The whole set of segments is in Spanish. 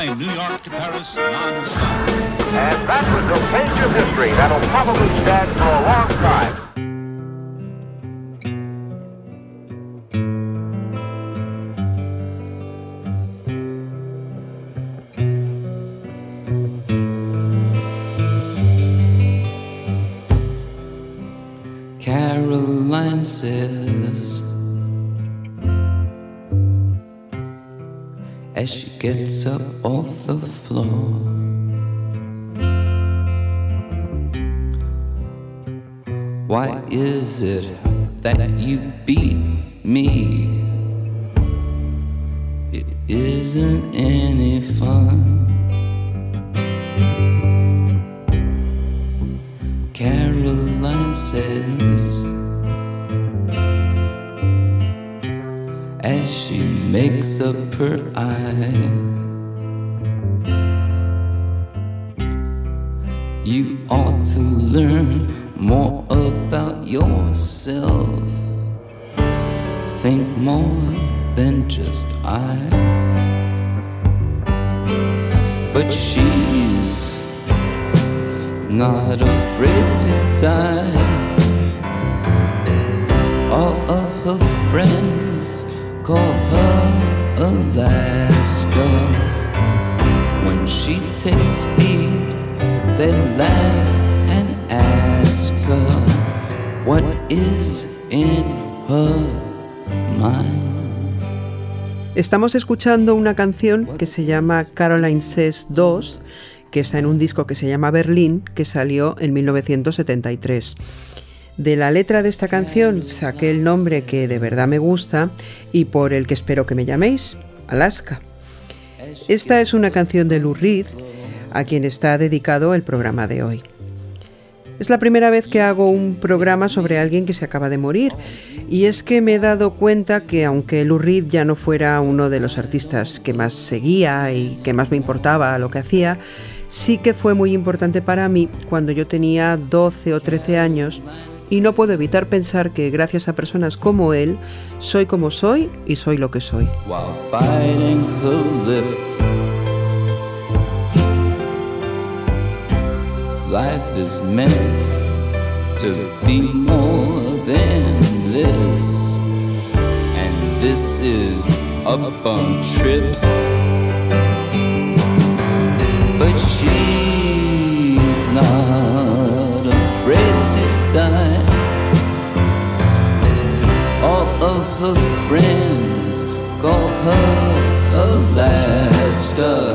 Person fly New York to Paris non-stop. And that was a page of history that'll probably stand for a long time. Caroline says as she gets up off the floor. Why is it that you beat me? It isn't any fun. Caroline says as she makes up her eye. You ought to learn more about yourself. Think more than just I. But she's not afraid to die. All of her friends call her Alaska. When she takes speed, Estamos escuchando una canción que se llama Caroline Says 2, que está en un disco que se llama Berlín, que salió en 1973. De la letra de esta canción saqué el nombre que de verdad me gusta y por el que espero que me llaméis, Alaska. Esta es una canción de Lou Reed, a quien está dedicado el programa de hoy. Es la primera vez que hago un programa sobre alguien que se acaba de morir y es que me he dado cuenta que aunque Lou Reed ya no fuera uno de los artistas que más seguía y que más me importaba lo que hacía, sí que fue muy importante para mí cuando yo tenía 12 o 13 años y no puedo evitar pensar que gracias a personas como él soy como soy y soy lo que soy. Life is meant to be more than this, and this is a bum trip. But she's not afraid to die. All of her friends call her Alaska.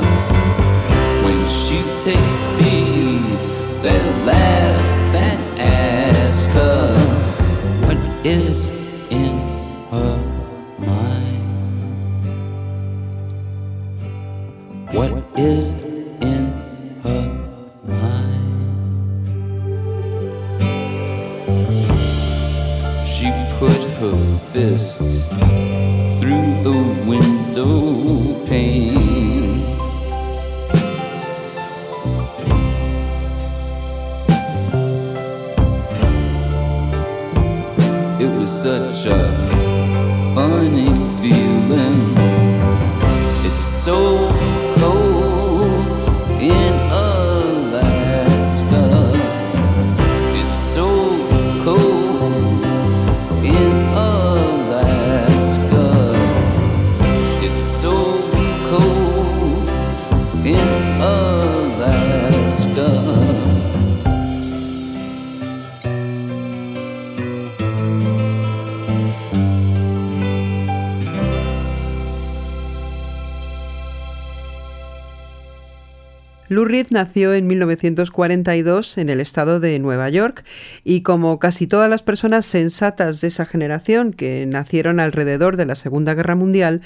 Lou Reed nació en 1942 en el estado de Nueva York y como casi todas las personas sensatas de esa generación que nacieron alrededor de la Segunda Guerra Mundial,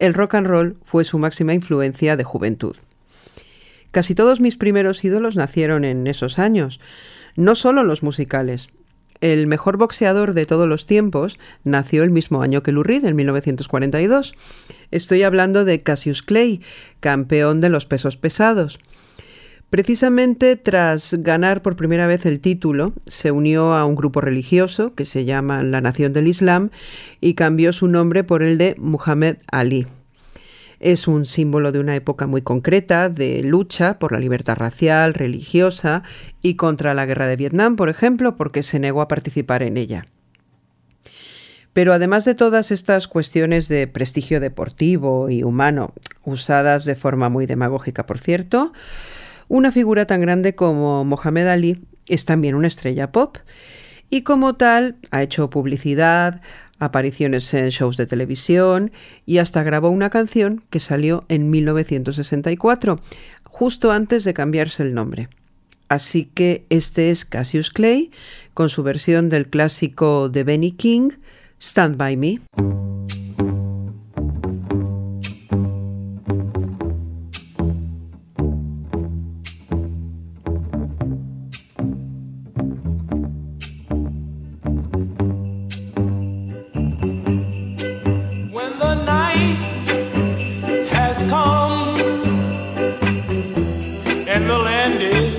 el rock and roll fue su máxima influencia de juventud. Casi todos mis primeros ídolos nacieron en esos años, no solo los musicales. El mejor boxeador de todos los tiempos nació el mismo año que Lou Reed, en 1942. Estoy hablando de Cassius Clay, campeón de los pesos pesados. Precisamente tras ganar por primera vez el título, se unió a un grupo religioso que se llama la Nación del Islam y cambió su nombre por el de Muhammad Ali. Es un símbolo de una época muy concreta de lucha por la libertad racial, religiosa y contra la guerra de Vietnam, por ejemplo, porque se negó a participar en ella. Pero además de todas estas cuestiones de prestigio deportivo y humano, usadas de forma muy demagógica, por cierto, una figura tan grande como Mohamed Ali es también una estrella pop y como tal ha hecho publicidad, apariciones en shows de televisión y hasta grabó una canción que salió en 1964, justo antes de cambiarse el nombre. Así que este es Cassius Clay con su versión del clásico de Benny King, Stand By Me.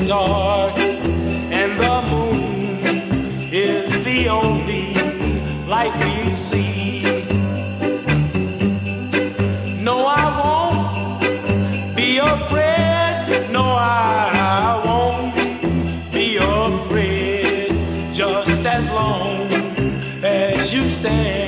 Dark and the moon is the only light we see. No, I won't be afraid. No, I won't be afraid. Just as long as you stand,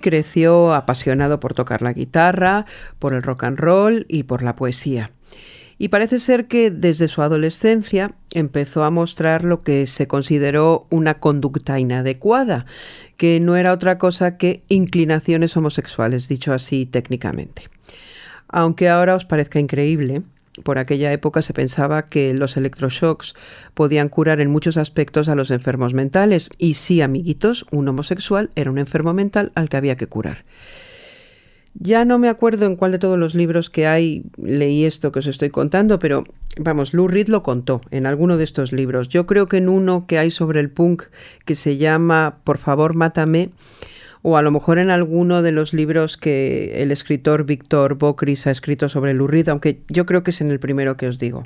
creció apasionado por tocar la guitarra, por el rock and roll y por la poesía. Y parece ser que desde su adolescencia empezó a mostrar lo que se consideró una conducta inadecuada, que no era otra cosa que inclinaciones homosexuales, dicho así técnicamente. Aunque ahora os parezca increíble, por aquella época se pensaba que los electroshocks podían curar en muchos aspectos a los enfermos mentales. Y sí, amiguitos, un homosexual era un enfermo mental al que había que curar. Ya no me acuerdo en cuál de todos los libros que hay leí esto que os estoy contando, pero vamos, Lou Reed lo contó en alguno de estos libros. Yo creo que en uno que hay sobre el punk que se llama Por favor, mátame, o a lo mejor en alguno de los libros que el escritor Víctor Bocris ha escrito sobre Lou Reed, aunque yo creo que es en el primero que os digo.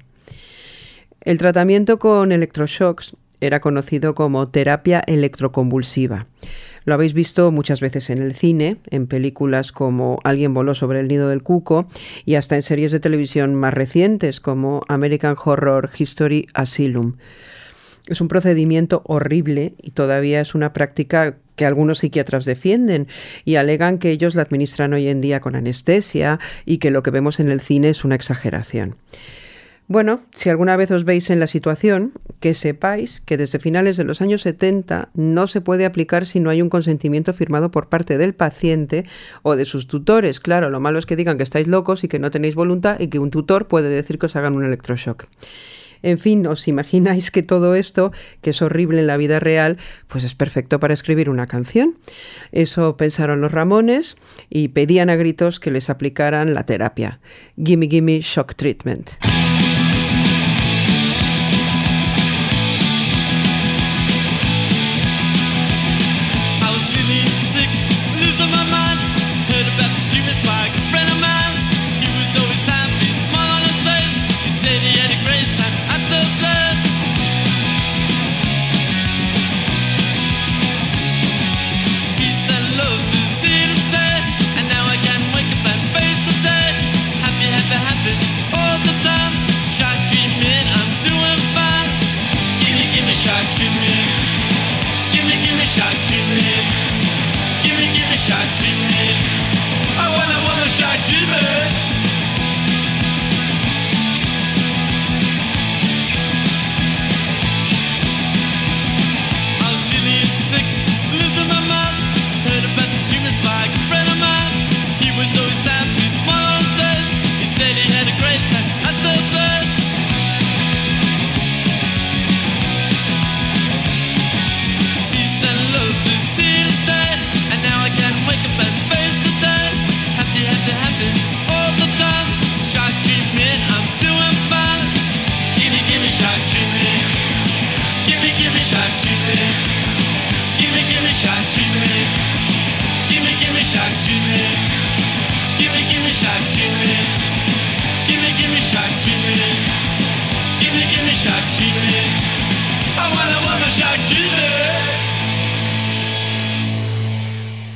El tratamiento con electroshocks era conocido como terapia electroconvulsiva. Lo habéis visto muchas veces en el cine, en películas como Alguien voló sobre el nido del cuco y hasta en series de televisión más recientes como American Horror History Asylum. Es un procedimiento horrible y todavía es una práctica que algunos psiquiatras defienden y alegan que ellos la administran hoy en día con anestesia y que lo que vemos en el cine es una exageración. Bueno, si alguna vez os veis en la situación, que sepáis que desde finales de los años 70 no se puede aplicar si no hay un consentimiento firmado por parte del paciente o de sus tutores. Claro, lo malo es que digan que estáis locos y que no tenéis voluntad y que un tutor puede decir que os hagan un electroshock. En fin, os imagináis que todo esto, que es horrible en la vida real, pues es perfecto para escribir una canción. Eso pensaron los Ramones y pedían a gritos que les aplicaran la terapia. Gimme Gimme Shock Treatment.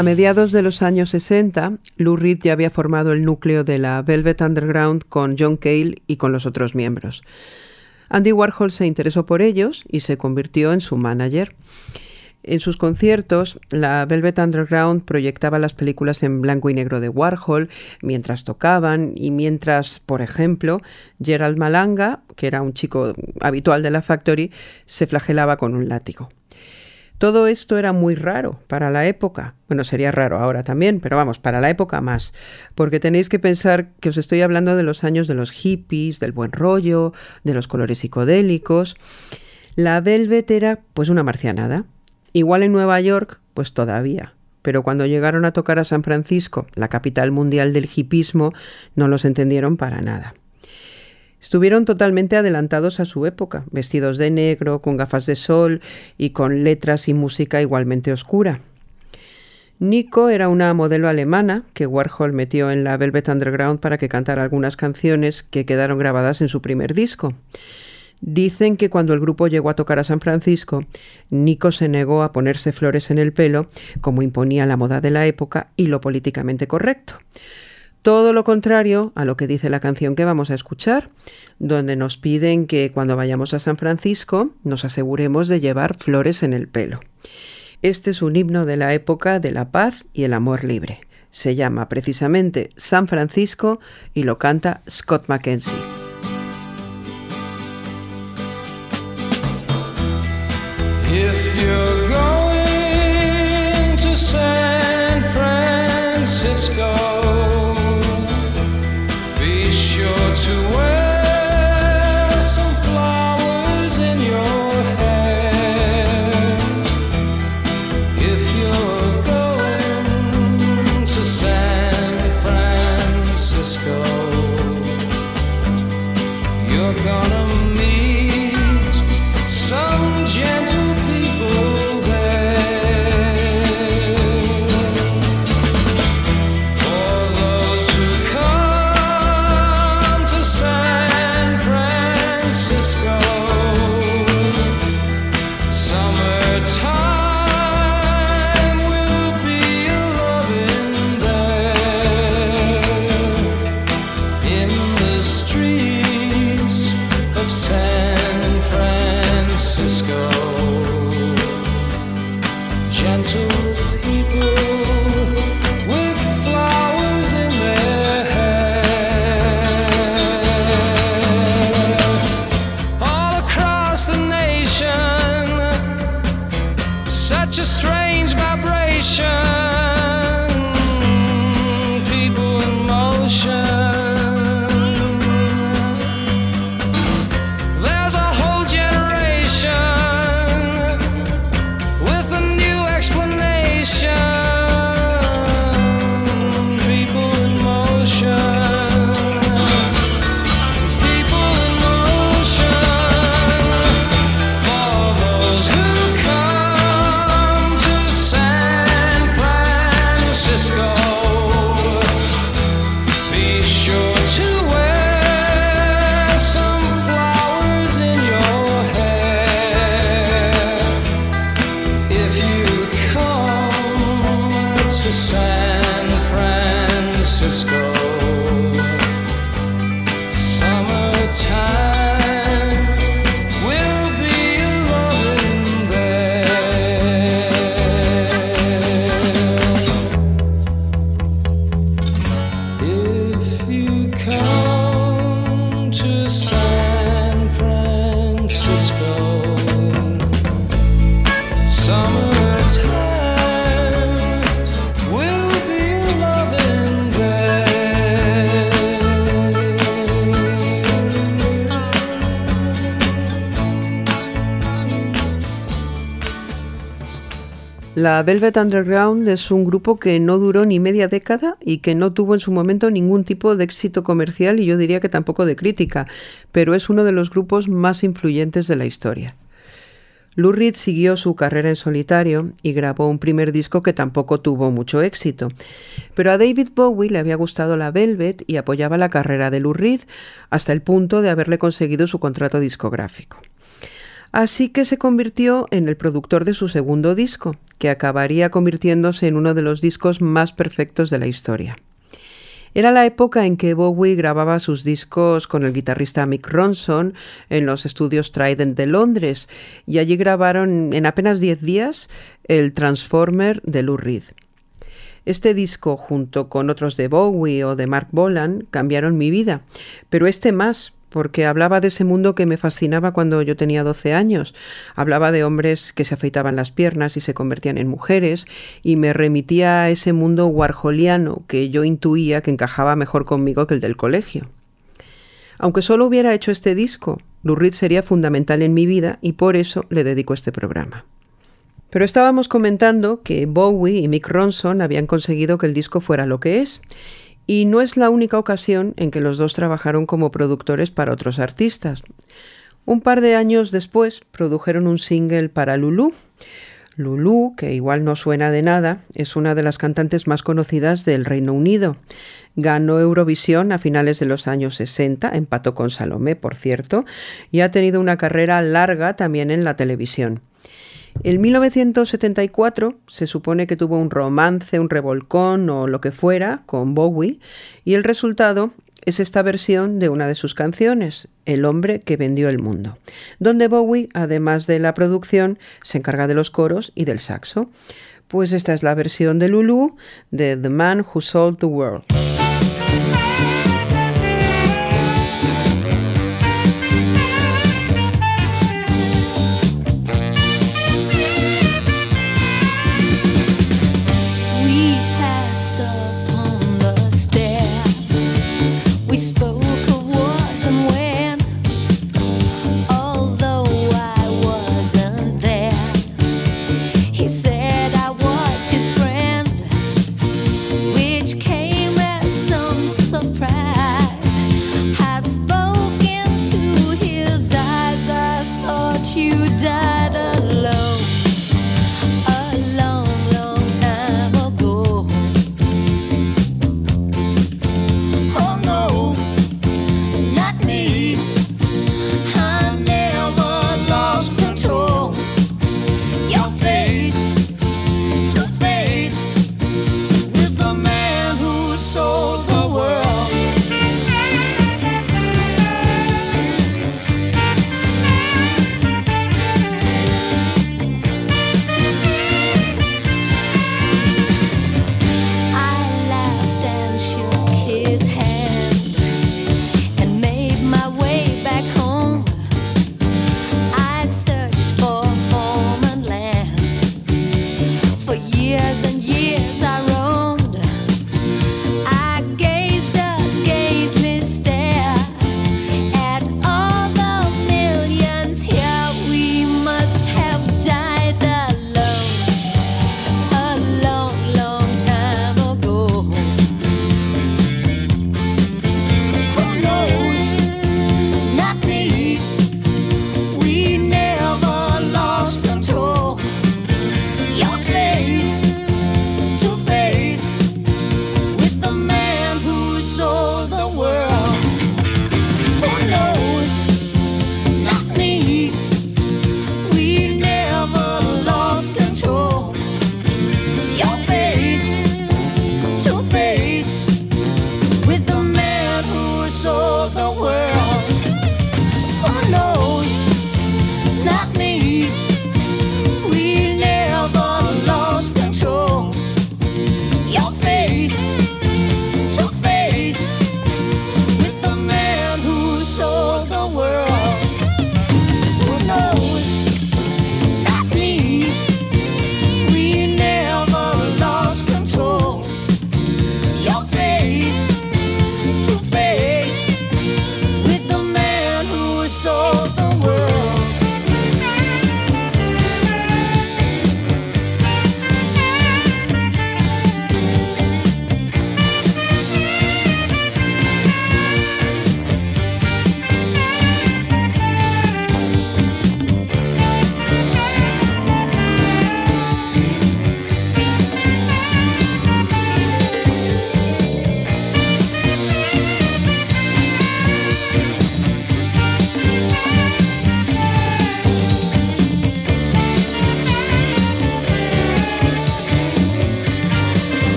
A mediados de los años 60, Lou Reed ya había formado el núcleo de la Velvet Underground con John Cale y con los otros miembros. Andy Warhol se interesó por ellos y se convirtió en su manager. En sus conciertos, la Velvet Underground proyectaba las películas en blanco y negro de Warhol mientras tocaban y mientras, por ejemplo, Gerald Malanga, que era un chico habitual de la Factory, se flagelaba con un látigo. Todo esto era muy raro para la época. Bueno, sería raro ahora también, pero vamos, para la época más. Porque tenéis que pensar que os estoy hablando de los años de los hippies, del buen rollo, de los colores psicodélicos. La Velvet era pues una marcianada. Igual en Nueva York, pues todavía. Pero cuando llegaron a tocar a San Francisco, la capital mundial del hipismo, no los entendieron para nada. Estuvieron totalmente adelantados a su época, vestidos de negro, con gafas de sol y con letras y música igualmente oscura. Nico era una modelo alemana que Warhol metió en la Velvet Underground para que cantara algunas canciones que quedaron grabadas en su primer disco. Dicen que cuando el grupo llegó a tocar a San Francisco, Nico se negó a ponerse flores en el pelo, como imponía la moda de la época y lo políticamente correcto. Todo lo contrario a lo que dice la canción que vamos a escuchar, donde nos piden que cuando vayamos a San Francisco nos aseguremos de llevar flores en el pelo. Este es un himno de la época de la paz y el amor libre. Se llama precisamente San Francisco y lo canta Scott Mackenzie. San Francisco, gonna meet La Velvet Underground es un grupo que no duró ni media década y que no tuvo en su momento ningún tipo de éxito comercial y yo diría que tampoco de crítica, pero es uno de los grupos más influyentes de la historia. Lou Reed siguió su carrera en solitario y grabó un primer disco que tampoco tuvo mucho éxito. Pero a David Bowie le había gustado la Velvet y apoyaba la carrera de Lou Reed hasta el punto de haberle conseguido su contrato discográfico. Así que se convirtió en el productor de su segundo disco, que acabaría convirtiéndose en uno de los discos más perfectos de la historia. Era la época en que Bowie grababa sus discos con el guitarrista Mick Ronson en los estudios Trident de Londres y allí grabaron en apenas 10 días el Transformer de Lou Reed. Este disco, junto con otros de Bowie o de Mark Bolan, cambiaron mi vida, pero este más, porque hablaba de ese mundo que me fascinaba cuando yo tenía 12 años. Hablaba de hombres que se afeitaban las piernas y se convertían en mujeres, y me remitía a ese mundo warholiano que yo intuía que encajaba mejor conmigo que el del colegio. Aunque solo hubiera hecho este disco, Lou Reed sería fundamental en mi vida y por eso le dedico este programa. Pero estábamos comentando que Bowie y Mick Ronson habían conseguido que el disco fuera lo que es, y no es la única ocasión en que los dos trabajaron como productores para otros artistas. Un par de años después produjeron un single para Lulu. Lulu, que igual no suena de nada, es una de las cantantes más conocidas del Reino Unido. Ganó Eurovisión a finales de los años 60, empató con Salomé, por cierto, y ha tenido una carrera larga también en la televisión. En 1974 se supone que tuvo un romance, un revolcón o lo que fuera con Bowie y el resultado es esta versión de una de sus canciones, El hombre que vendió el mundo, donde Bowie, además de la producción, se encarga de los coros y del saxo. Pues esta es la versión de Lulu de The Man Who Sold the World.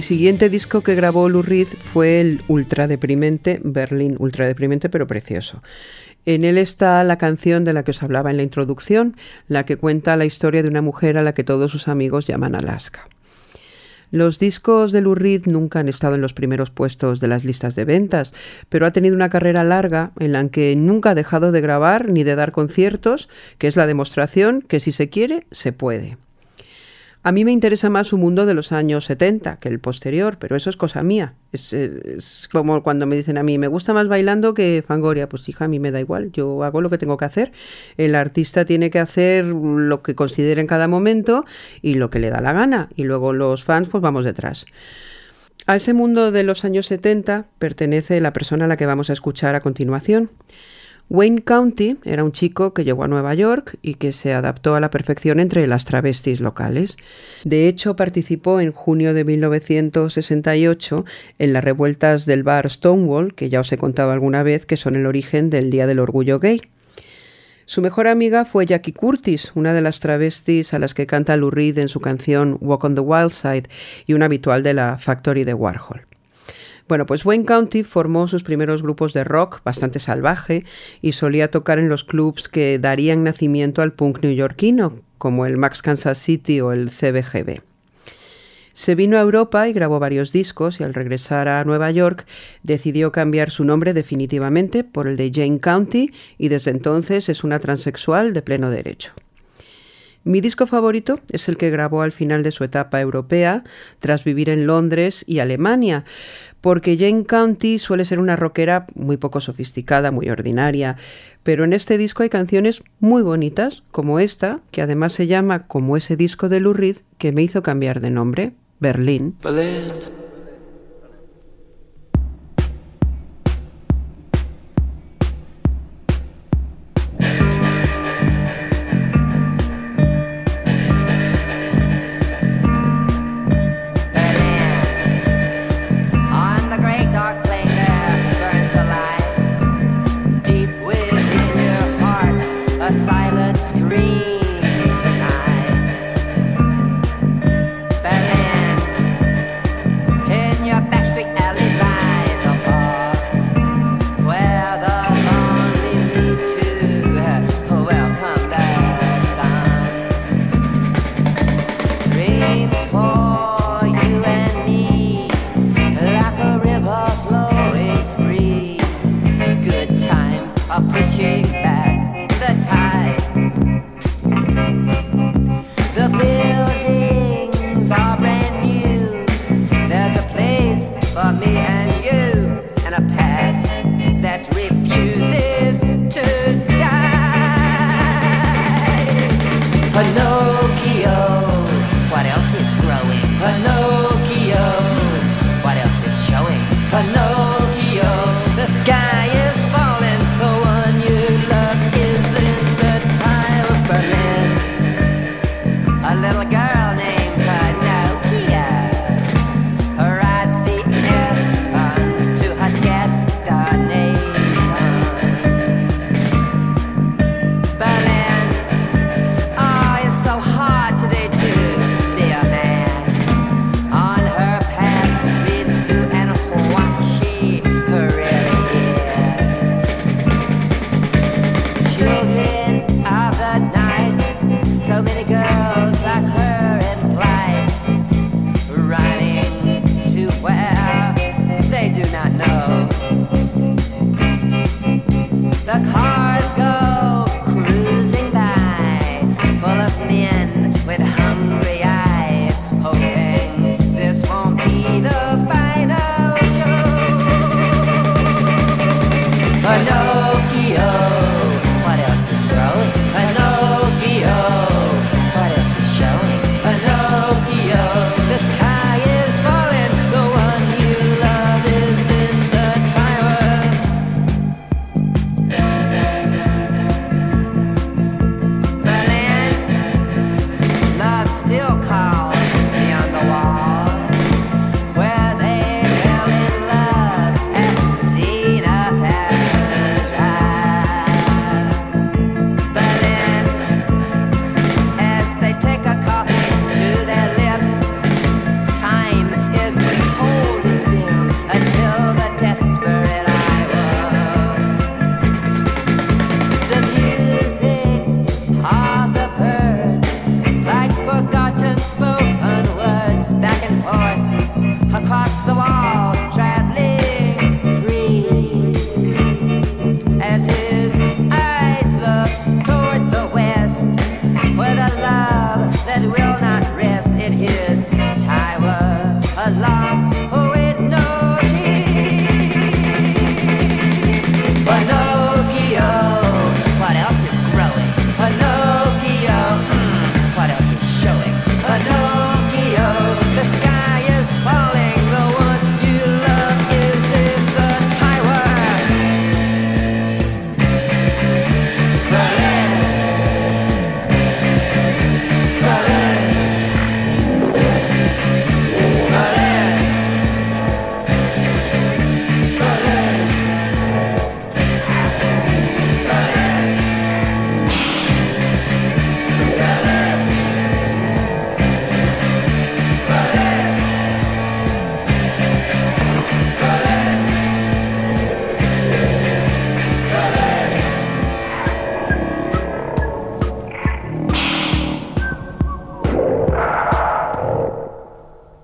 El siguiente disco que grabó Lou Reed fue el ultra deprimente Berlín, ultra deprimente pero precioso. En él está la canción de la que os hablaba en la introducción, la que cuenta la historia de una mujer a la que todos sus amigos llaman Alaska. Los discos de Lou Reed nunca han estado en los primeros puestos de las listas de ventas, pero ha tenido una carrera larga en la que nunca ha dejado de grabar ni de dar conciertos, que es la demostración que si se quiere, se puede. A mí me interesa más su mundo de los años 70 que el posterior, pero eso es cosa mía. Es, es como cuando me dicen a mí, me gusta más bailando que Fangoria. Pues hija, a mí me da igual, yo hago lo que tengo que hacer. El artista tiene que hacer lo que considere en cada momento y lo que le da la gana. Y luego los fans, pues vamos detrás. A ese mundo de los años 70 pertenece la persona a la que vamos a escuchar a continuación. Wayne County era un chico que llegó a Nueva York y que se adaptó a la perfección entre las travestis locales. De hecho, participó en junio de 1968 en las revueltas del bar Stonewall, que ya os he contado alguna vez que son el origen del Día del Orgullo Gay. Su mejor amiga fue Jackie Curtis, una de las travestis a las que canta Lou Reed en su canción Walk on the Wild Side y una habitual de la Factory de Warhol. Bueno, pues Wayne County formó sus primeros grupos de rock bastante salvaje y solía tocar en los clubs que darían nacimiento al punk neoyorquino, como el Max Kansas City o el CBGB. Se vino a Europa y grabó varios discos y al regresar a Nueva York decidió cambiar su nombre definitivamente por el de Jane County y desde entonces es una transexual de pleno derecho. Mi disco favorito es el que grabó al final de su etapa europea, tras vivir en Londres y Alemania, porque Jane County suele ser una rockera muy poco sofisticada, muy ordinaria, pero en este disco hay canciones muy bonitas, como esta, que además se llama como ese disco de Lou Reed que me hizo cambiar de nombre, Berlín. Berlin.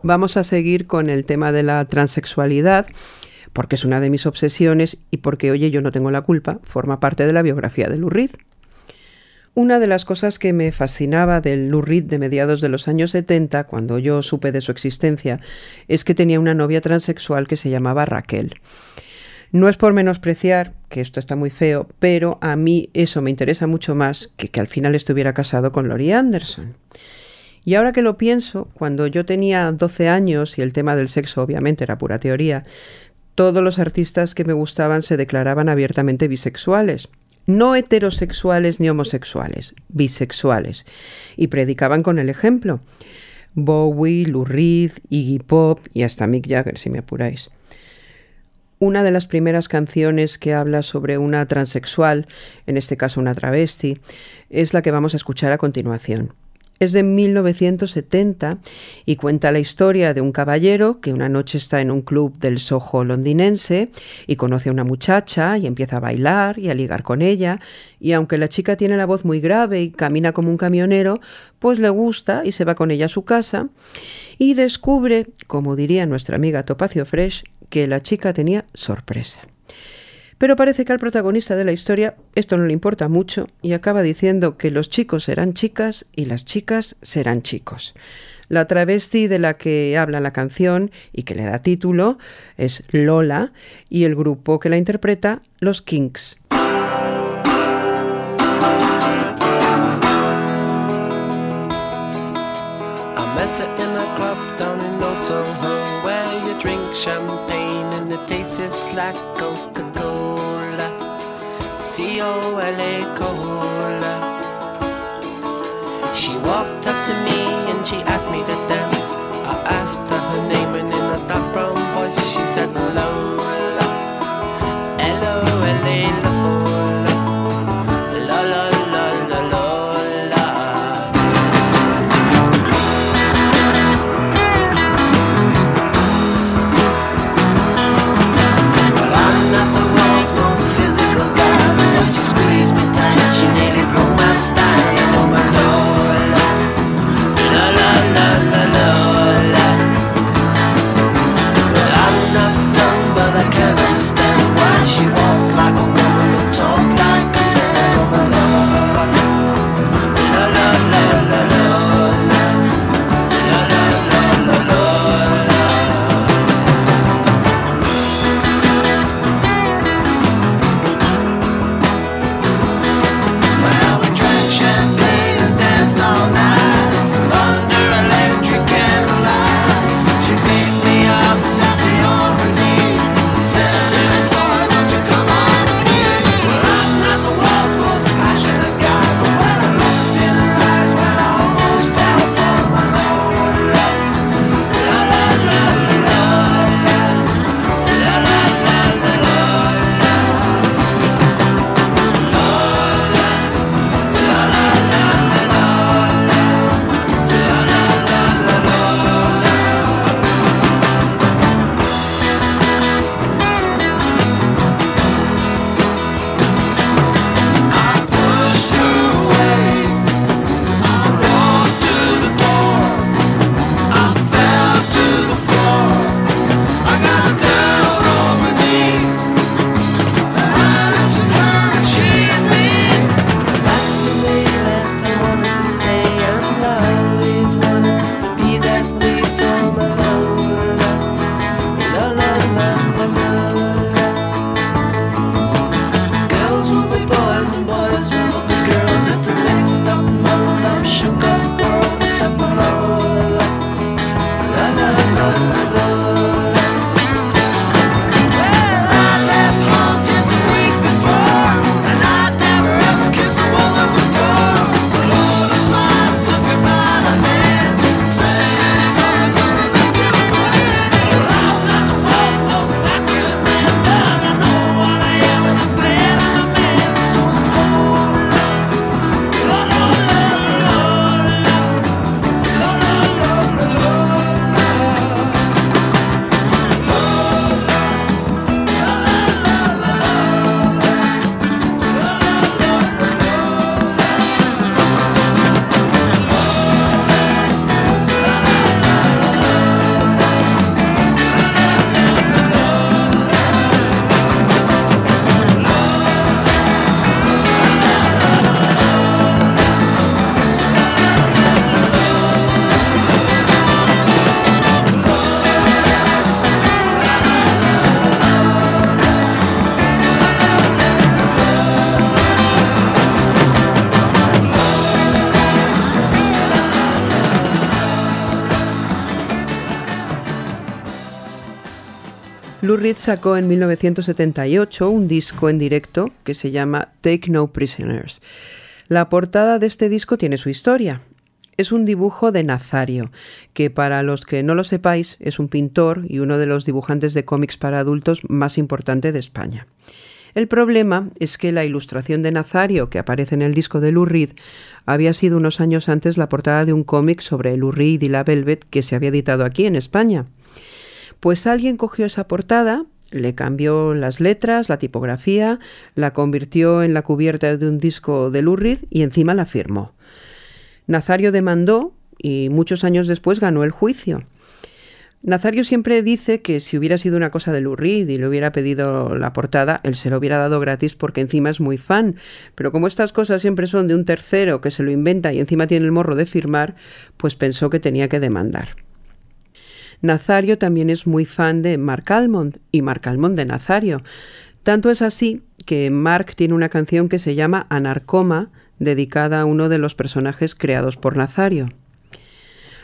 Vamos a seguir con el tema de la transexualidad, porque es una de mis obsesiones y porque, oye, yo no tengo la culpa, forma parte de la biografía de Lou Reed. Una de las cosas que me fascinaba del Lou Reed de mediados de los años 70, cuando yo supe de su existencia, es que tenía una novia transexual que se llamaba Raquel. No es por menospreciar, que esto está muy feo, pero a mí eso me interesa mucho más que que al final estuviera casado con Laurie Anderson. Y ahora que lo pienso, cuando yo tenía 12 años y el tema del sexo obviamente era pura teoría, todos los artistas que me gustaban se declaraban abiertamente bisexuales. No heterosexuales ni homosexuales, bisexuales. Y predicaban con el ejemplo. Bowie, Lou Reed, Iggy Pop y hasta Mick Jagger, si me apuráis. Una de las primeras canciones que habla sobre una transexual, en este caso una travesti, es la que vamos a escuchar a continuación. Es de 1970 y cuenta la historia de un caballero que una noche está en un club del Soho londinense y conoce a una muchacha y empieza a bailar y a ligar con ella y aunque la chica tiene la voz muy grave y camina como un camionero, pues le gusta y se va con ella a su casa y descubre, como diría nuestra amiga Topacio Fresh, que la chica tenía sorpresa. Pero parece que al protagonista de la historia esto no le importa mucho y acaba diciendo que los chicos serán chicas y las chicas serán chicos. La travesti de la que habla la canción y que le da título es Lola y el grupo que la interpreta, los Kinks. C-O-L-A Cola. She walked up to me and she asked me to Reed sacó en 1978 un disco en directo que se llama Take No Prisoners. La portada de este disco tiene su historia. Es un dibujo de Nazario, que para los que no lo sepáis es un pintor y uno de los dibujantes de cómics para adultos más importante de España. El problema es que la ilustración de Nazario que aparece en el disco de Lou había sido unos años antes la portada de un cómic sobre Lou y la Velvet que se había editado aquí en España. Pues alguien cogió esa portada, le cambió las letras, la tipografía, la convirtió en la cubierta de un disco de Lou Reed y encima la firmó. Nazario demandó y muchos años después ganó el juicio. Nazario siempre dice que si hubiera sido una cosa de Lou Reed y le hubiera pedido la portada, él se lo hubiera dado gratis porque encima es muy fan. Pero como estas cosas siempre son de un tercero que se lo inventa y encima tiene el morro de firmar, pues pensó que tenía que demandar. Nazario también es muy fan de Mark Almond y Mark Almond de Nazario. Tanto es así que Mark tiene una canción que se llama Anarcoma, dedicada a uno de los personajes creados por Nazario.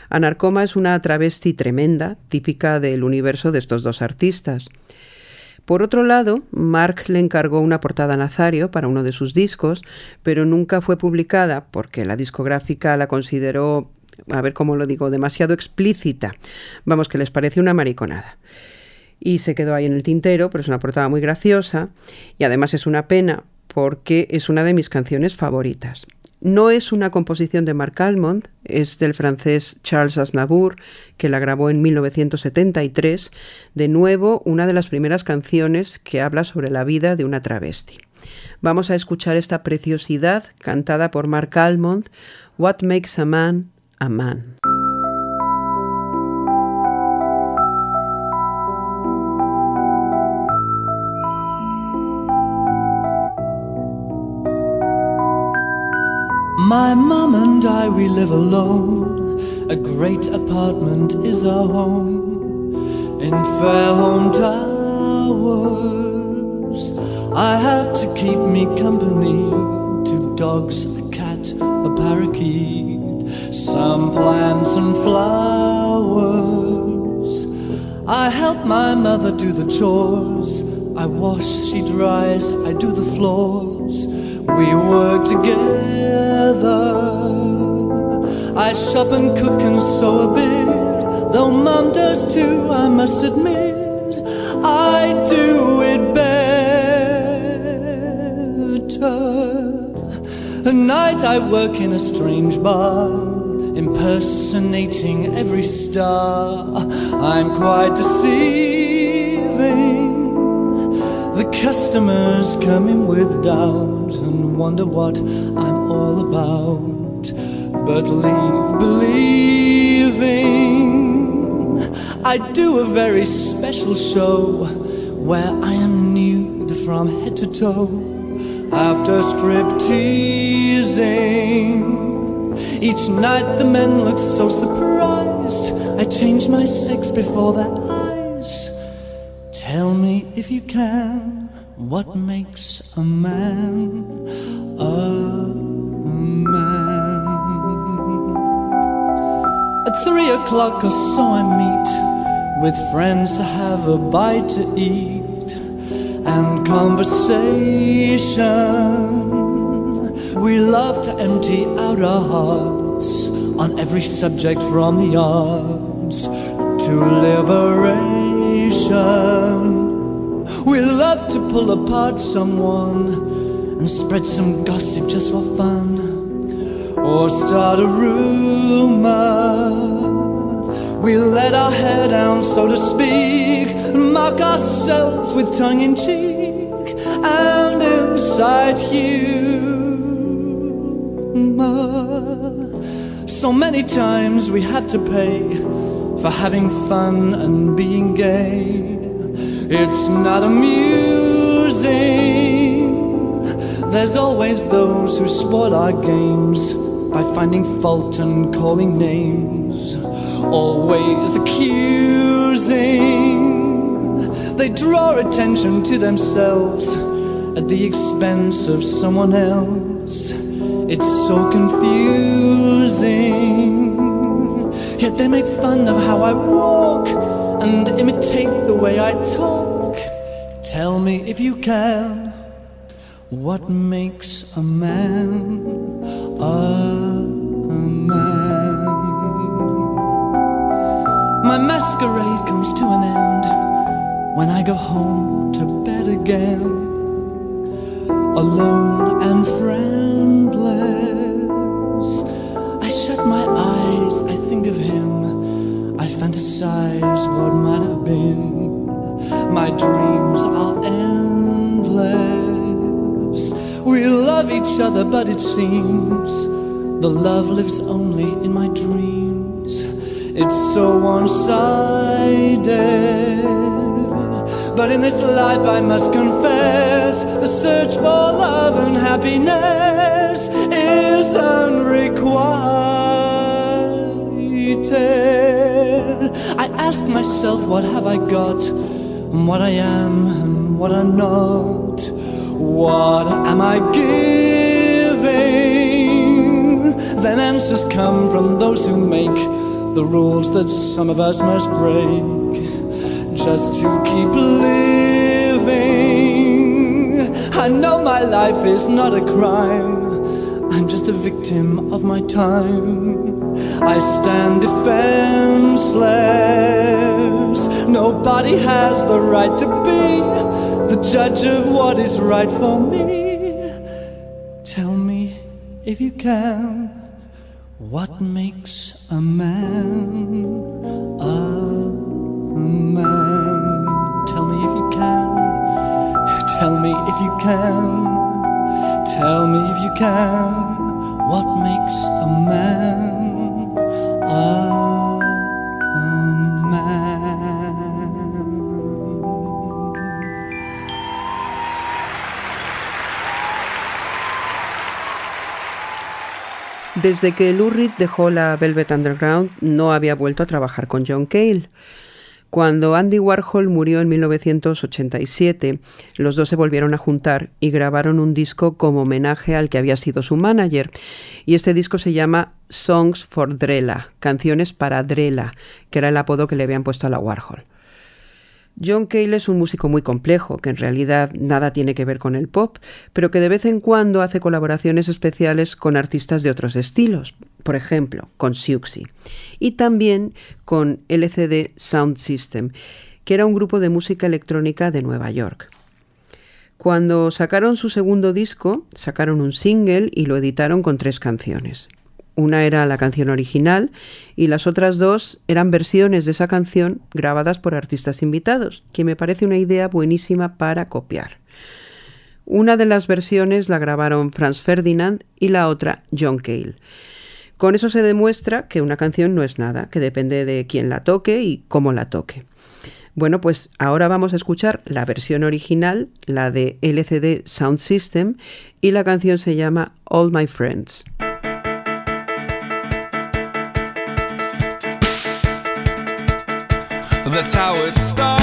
Anarcoma es una travesti tremenda, típica del universo de estos dos artistas. Por otro lado, Mark le encargó una portada a Nazario para uno de sus discos, pero nunca fue publicada porque la discográfica la consideró, a ver cómo lo digo, demasiado explícita. Vamos, que les parece una mariconada. Y se quedó ahí en el tintero, pero es una portada muy graciosa y además es una pena porque es una de mis canciones favoritas. No es una composición de Marc Almond, es del francés Charles Aznavour, que la grabó en 1973, de nuevo una de las primeras canciones que habla sobre la vida de una travesti. Vamos a escuchar esta preciosidad cantada por Marc Almond, What Makes a Man a Man. My mum and I, we live alone. A great apartment is our home in Fairholme Towers. I have to keep me company two dogs, a cat, a parakeet, some plants and flowers. I help my mother do the chores. I wash, she dries, I do the floors. We work together. I shop and cook and sew a bit. Though mom does too, I must admit, I do it better. At night I work in a strange bar, impersonating every star. I'm quite deceiving. The customers come in with doubt and wonder what I'm all about. But leave believing I do a very special show where I am nude from head to toe. After strip teasing, each night the men look so surprised. I change my sex before their eyes. Tell me if you can, what makes a man a man? At three o'clock or so, I meet with friends to have a bite to eat and conversation. We love to empty out our hearts on every subject from the arts to liberation. We love to pull apart someone and spread some gossip just for fun or start a rumor. We let our hair down, so to speak, and mock ourselves with tongue in cheek and inside humor. So many times we had to pay for having fun and being gay. It's not amusing. There's always those who spoil our games by finding fault and calling names. Always accusing. They draw attention to themselves at the expense of someone else. It's so confusing. Yet they make fun of how I walk and imitate the way I talk. Tell me if you can, what makes a man when I go home to bed again, alone and friendless. I shut my eyes, I think of him, I fantasize what might have been. My dreams are endless. We love each other, but it seems the love lives only in my dreams. It's so one sided. But in this life, I must confess, the search for love and happiness is unrequited. I ask myself, what have I got? And what I am and what I'm not. What am I giving? Then answers come from those who make the rules that some of us must break just to keep living. I know my life is not a crime, I'm just a victim of my time. I stand defenseless. Nobody has the right to be the judge of what is right for me. Tell me if you can, what makes Desde que Lou dejó la Velvet Underground, no había vuelto a trabajar con John Cale. Cuando Andy Warhol murió en 1987, los dos se volvieron a juntar y grabaron un disco como homenaje al que había sido su manager. Y este disco se llama Songs for Drella, canciones para Drella, que era el apodo que le habían puesto a la Warhol. John Cale es un músico muy complejo, que en realidad nada tiene que ver con el pop, pero que de vez en cuando hace colaboraciones especiales con artistas de otros estilos, por ejemplo, con Siouxsie, y también con LCD Sound System, que era un grupo de música electrónica de Nueva York. Cuando sacaron su segundo disco, sacaron un single y lo editaron con tres canciones. Una era la canción original y las otras dos eran versiones de esa canción grabadas por artistas invitados, que me parece una idea buenísima para copiar. Una de las versiones la grabaron Franz Ferdinand y la otra John Cale. Con eso se demuestra que una canción no es nada, que depende de quién la toque y cómo la toque. Bueno, pues ahora vamos a escuchar la versión original, la de LCD Sound System, y la canción se llama All My Friends. That's how it starts.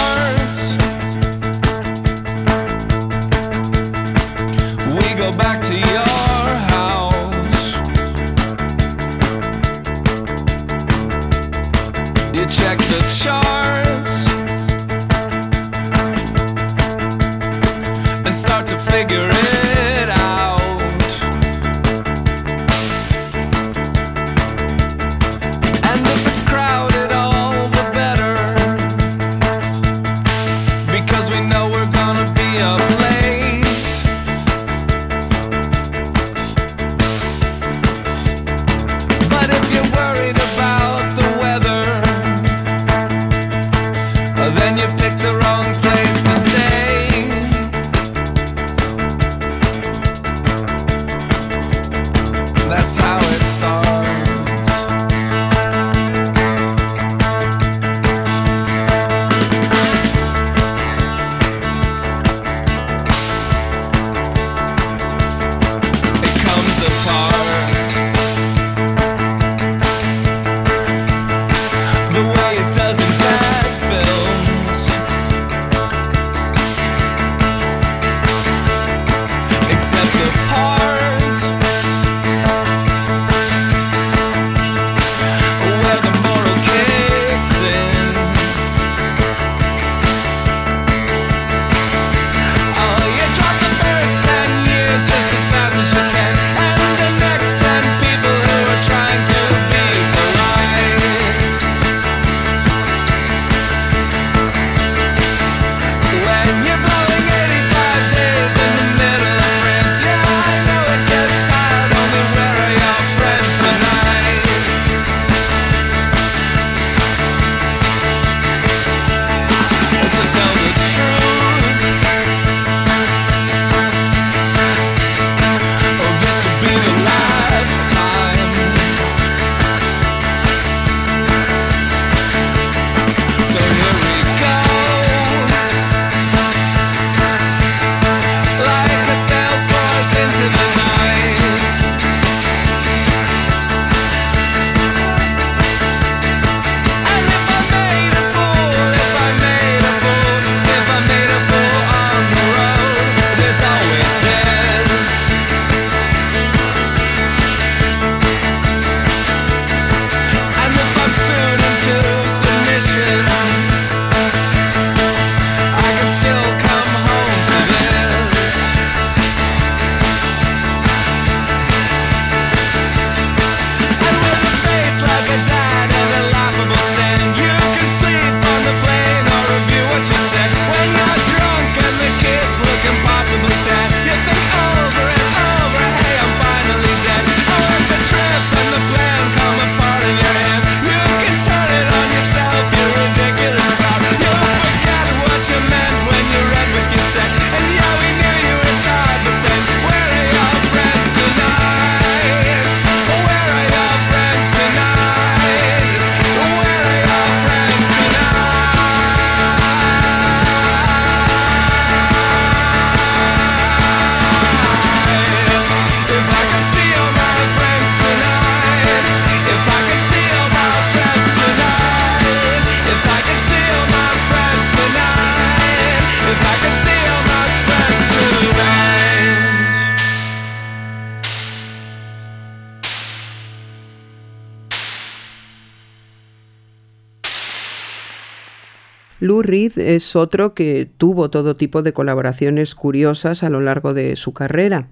Reed es otro que tuvo todo tipo de colaboraciones curiosas a lo largo de su carrera.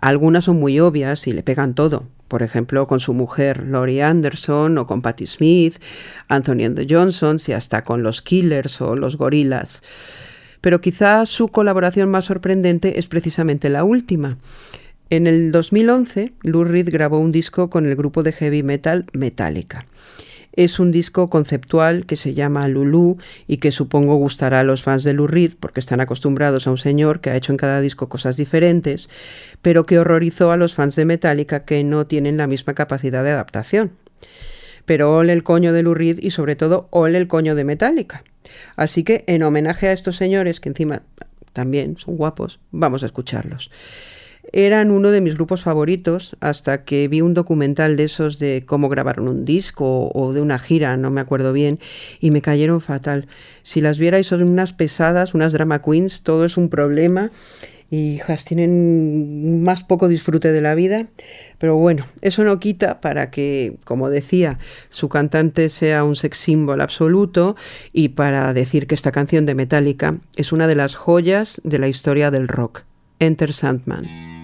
Algunas son muy obvias y le pegan todo. Por ejemplo, con su mujer Laurie Anderson o con Patti Smith, Anthony and the Johnsons y hasta con los Killers o los Gorillas. Pero quizá su colaboración más sorprendente es precisamente la última. En el 2011, Lou Reed grabó un disco con el grupo de heavy metal Metallica. Es un disco conceptual que se llama Lulu y que supongo gustará a los fans de Lou Reed porque están acostumbrados a un señor que ha hecho en cada disco cosas diferentes, pero que horrorizó a los fans de Metallica que no tienen la misma capacidad de adaptación. Pero ole el coño de Lou Reed y sobre todo ole el coño de Metallica. Así que en homenaje a estos señores que encima también son guapos, vamos a escucharlos eran uno de mis grupos favoritos hasta que vi un documental de esos de cómo grabaron un disco o de una gira, no me acuerdo bien, y me cayeron fatal. Si las vierais son unas pesadas, unas drama queens, todo es un problema y hijas tienen más poco disfrute de la vida, pero bueno, eso no quita para que, como decía, su cantante sea un sex symbol absoluto y para decir que esta canción de Metallica es una de las joyas de la historia del rock. Enter Sandman.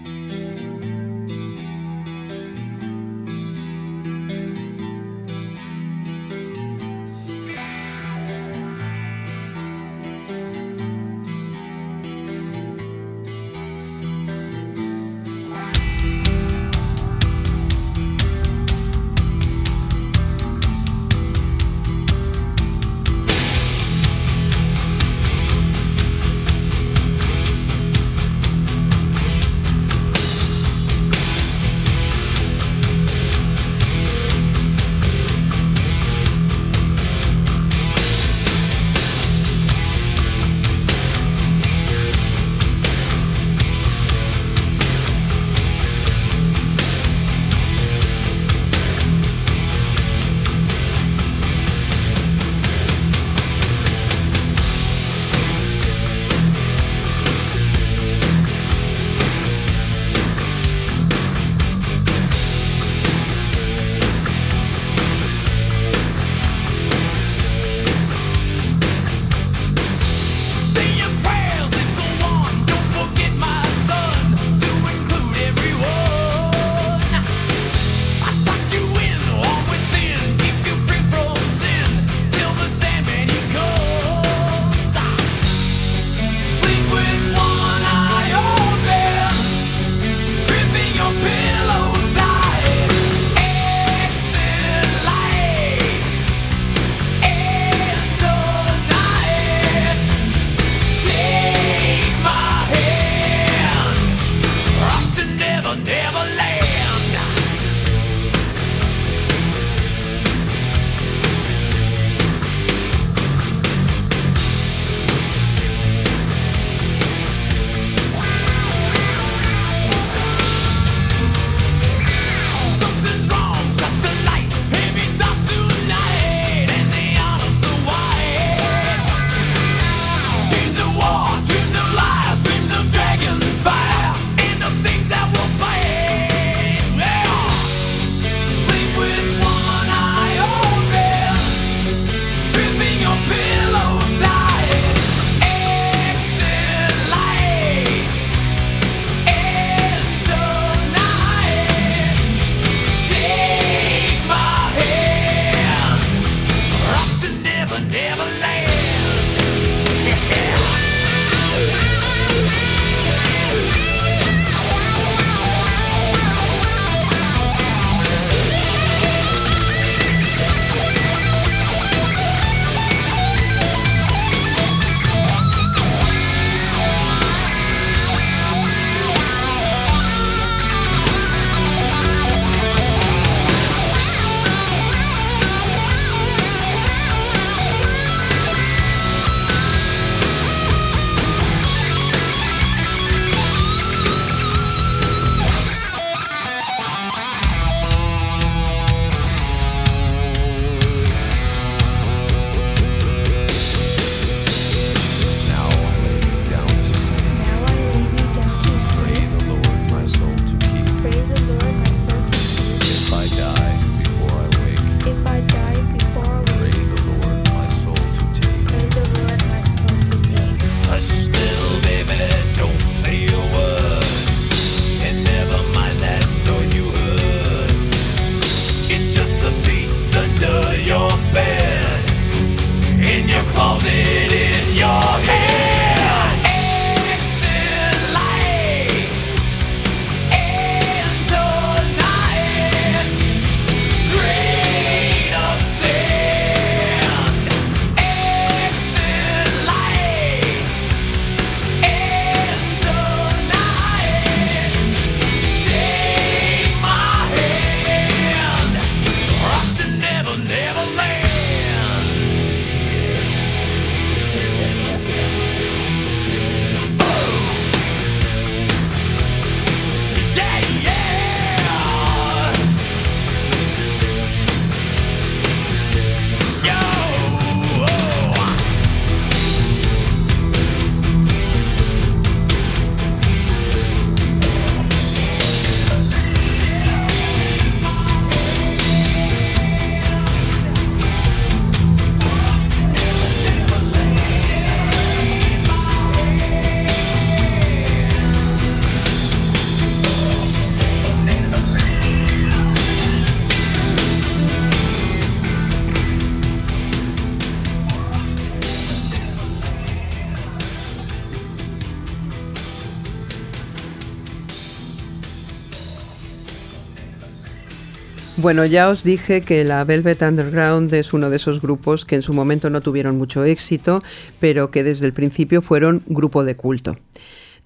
Bueno, ya os dije que la Velvet Underground es uno de esos grupos que en su momento no tuvieron mucho éxito, pero que desde el principio fueron grupo de culto.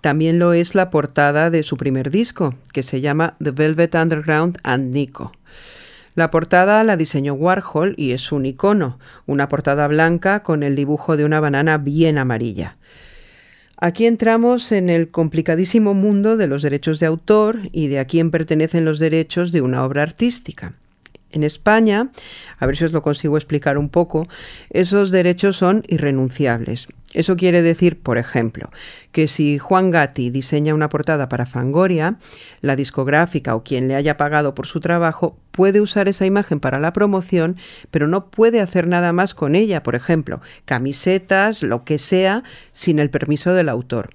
También lo es la portada de su primer disco, que se llama The Velvet Underground and Nico. La portada la diseñó Warhol y es un icono, una portada blanca con el dibujo de una banana bien amarilla. Aquí entramos en el complicadísimo mundo de los derechos de autor y de a quién pertenecen los derechos de una obra artística. En España, a ver si os lo consigo explicar un poco, esos derechos son irrenunciables. Eso quiere decir, por ejemplo, que si Juan Gatti diseña una portada para Fangoria, la discográfica o quien le haya pagado por su trabajo puede usar esa imagen para la promoción, pero no puede hacer nada más con ella, por ejemplo, camisetas, lo que sea, sin el permiso del autor.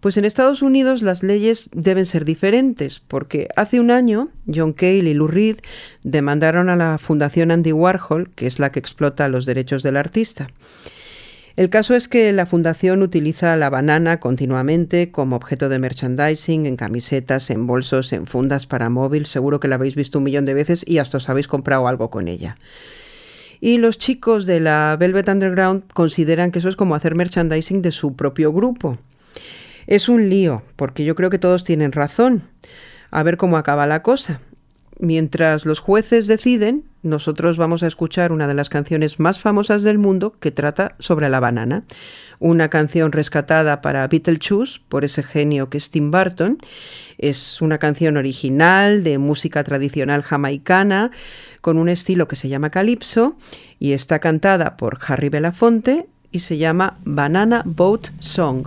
Pues en Estados Unidos las leyes deben ser diferentes, porque hace un año John Cale y Lou Reed demandaron a la Fundación Andy Warhol, que es la que explota los derechos del artista. El caso es que la fundación utiliza la banana continuamente como objeto de merchandising, en camisetas, en bolsos, en fundas para móvil, seguro que la habéis visto un millón de veces y hasta os habéis comprado algo con ella. Y los chicos de la Velvet Underground consideran que eso es como hacer merchandising de su propio grupo. Es un lío, porque yo creo que todos tienen razón. A ver cómo acaba la cosa. Mientras los jueces deciden, nosotros vamos a escuchar una de las canciones más famosas del mundo que trata sobre la banana. Una canción rescatada para Beetlejuice por ese genio que es Tim Burton. Es una canción original de música tradicional jamaicana con un estilo que se llama calipso y está cantada por Harry Belafonte y se llama Banana Boat Song.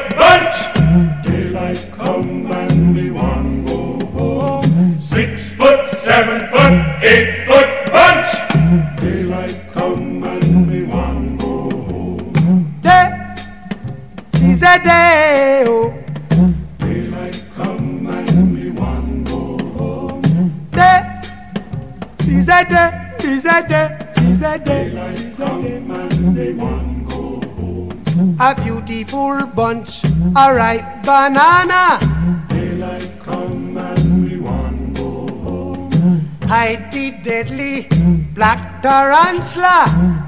ripe banana. Daylight come and we want go home. hide the deadly black tarantula.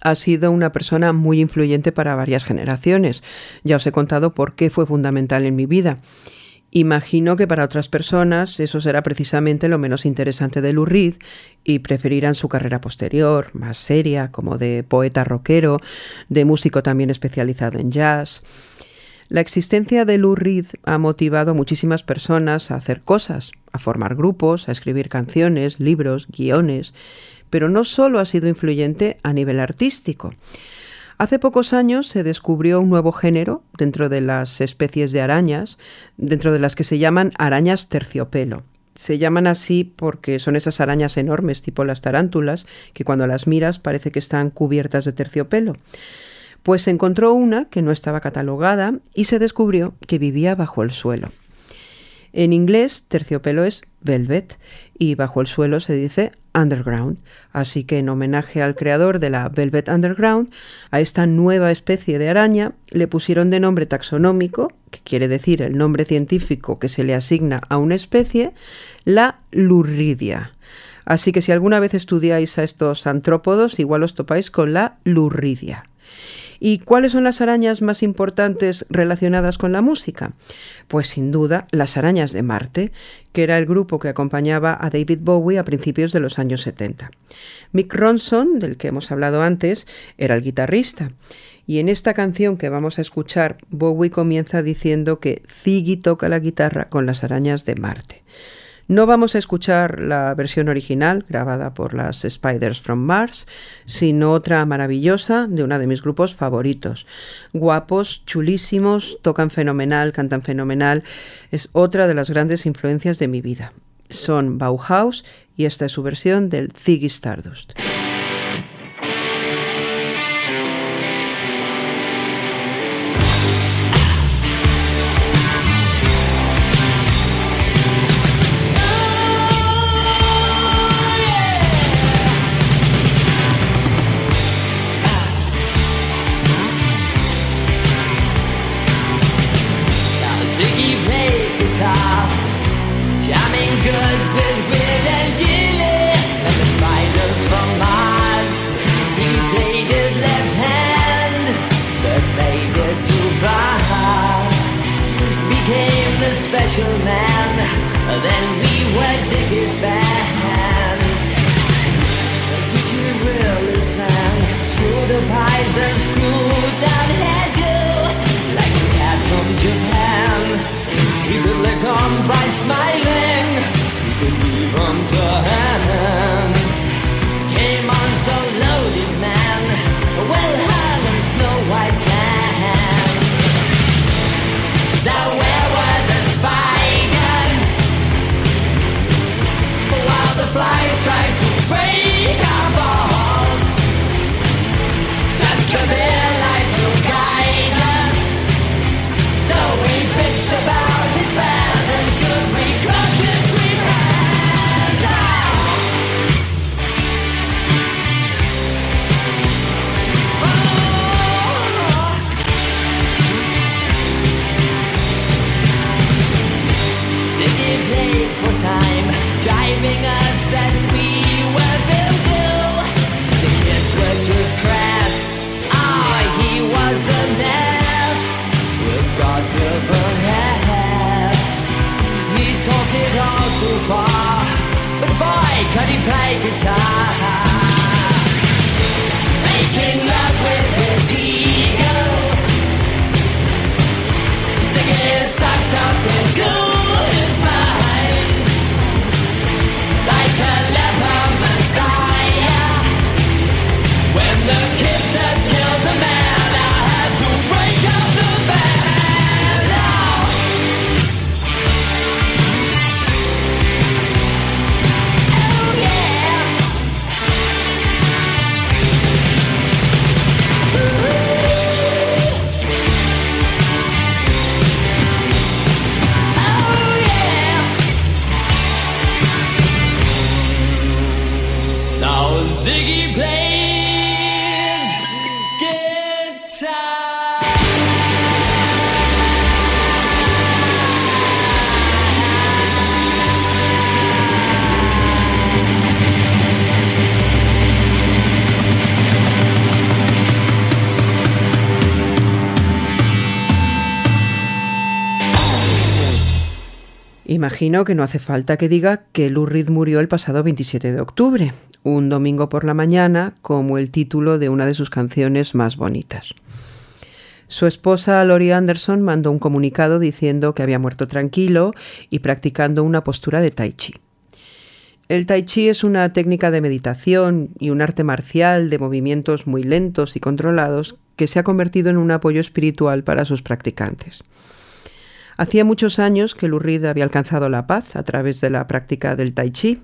Ha sido una persona muy influyente para varias generaciones. Ya os he contado por qué fue fundamental en mi vida. Imagino que para otras personas eso será precisamente lo menos interesante de Lou Reed y preferirán su carrera posterior, más seria, como de poeta rockero, de músico también especializado en jazz. La existencia de Lou Reed ha motivado a muchísimas personas a hacer cosas, a formar grupos, a escribir canciones, libros, guiones, pero no solo ha sido influyente a nivel artístico. Hace pocos años se descubrió un nuevo género dentro de las especies de arañas, dentro de las que se llaman arañas terciopelo. Se llaman así porque son esas arañas enormes, tipo las tarántulas, que cuando las miras parece que están cubiertas de terciopelo. Pues se encontró una que no estaba catalogada y se descubrió que vivía bajo el suelo. En inglés, terciopelo es velvet y bajo el suelo se dice underground. Así que en homenaje al creador de la Velvet Underground, a esta nueva especie de araña le pusieron de nombre taxonómico, que quiere decir el nombre científico que se le asigna a una especie, la Lurridia. Así que si alguna vez estudiáis a estos antrópodos, igual os topáis con la Lurridia. ¿Y cuáles son las arañas más importantes relacionadas con la música? Pues sin duda las arañas de Marte, que era el grupo que acompañaba a David Bowie a principios de los años 70. Mick Ronson, del que hemos hablado antes, era el guitarrista. Y en esta canción que vamos a escuchar, Bowie comienza diciendo que Ziggy toca la guitarra con las arañas de Marte. No vamos a escuchar la versión original grabada por las Spiders from Mars, sino otra maravillosa de uno de mis grupos favoritos. Guapos, chulísimos, tocan fenomenal, cantan fenomenal. Es otra de las grandes influencias de mi vida. Son Bauhaus y esta es su versión del Ziggy Stardust. Imagino que no hace falta que diga que Lou Reed murió el pasado 27 de octubre, un domingo por la mañana, como el título de una de sus canciones más bonitas. Su esposa Lori Anderson mandó un comunicado diciendo que había muerto tranquilo y practicando una postura de tai chi. El tai chi es una técnica de meditación y un arte marcial de movimientos muy lentos y controlados que se ha convertido en un apoyo espiritual para sus practicantes. Hacía muchos años que Lou Reed había alcanzado la paz a través de la práctica del tai chi.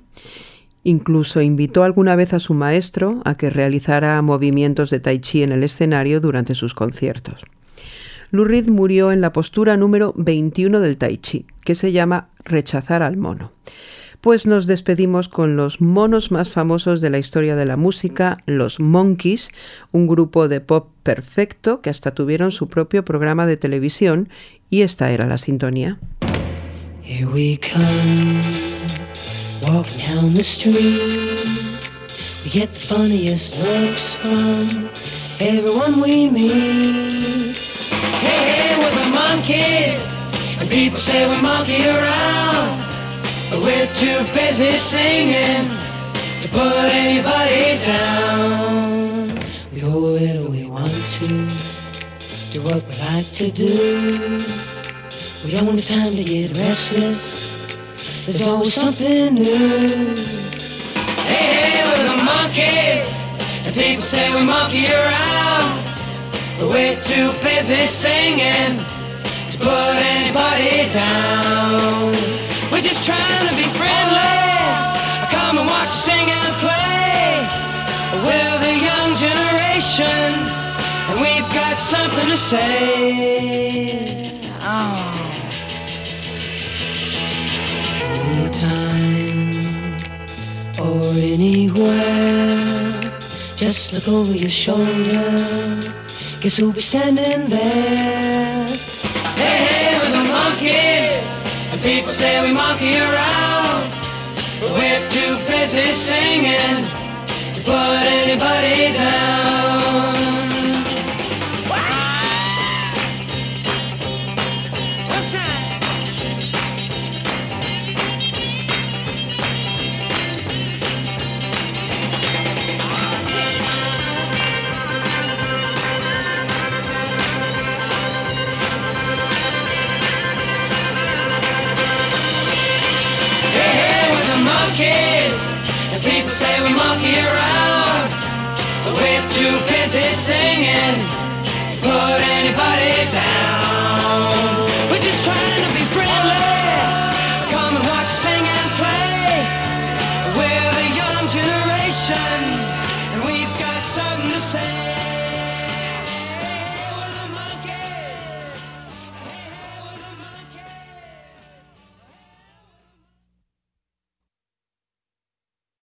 Incluso invitó alguna vez a su maestro a que realizara movimientos de tai chi en el escenario durante sus conciertos. Lou Reed murió en la postura número 21 del tai chi, que se llama rechazar al mono. Pues nos despedimos con los monos más famosos de la historia de la música, los Monkeys, un grupo de pop perfecto que hasta tuvieron su propio programa de televisión y esta era la sintonía. Hey, hey, the monkeys, people say we monkey but we're too busy singing to put anybody down. We go wherever we want to, do what we like to do. We don't have time to get restless. There's always something new. Hey, hey, we're the monkeys, and people say we monkey around, but we're too busy singing to put anybody down. Just trying to be friendly. Come and watch us sing and play. We're the young generation, and we've got something to say. Oh. Anytime or anywhere, just look over your shoulder. Guess who'll be standing there? Hey, hey, with a the monkeys, and people say we monkey around, but we're too busy singing to put anybody down. Monkeys, and people say we monkey around, but we're too busy singing to put anybody down.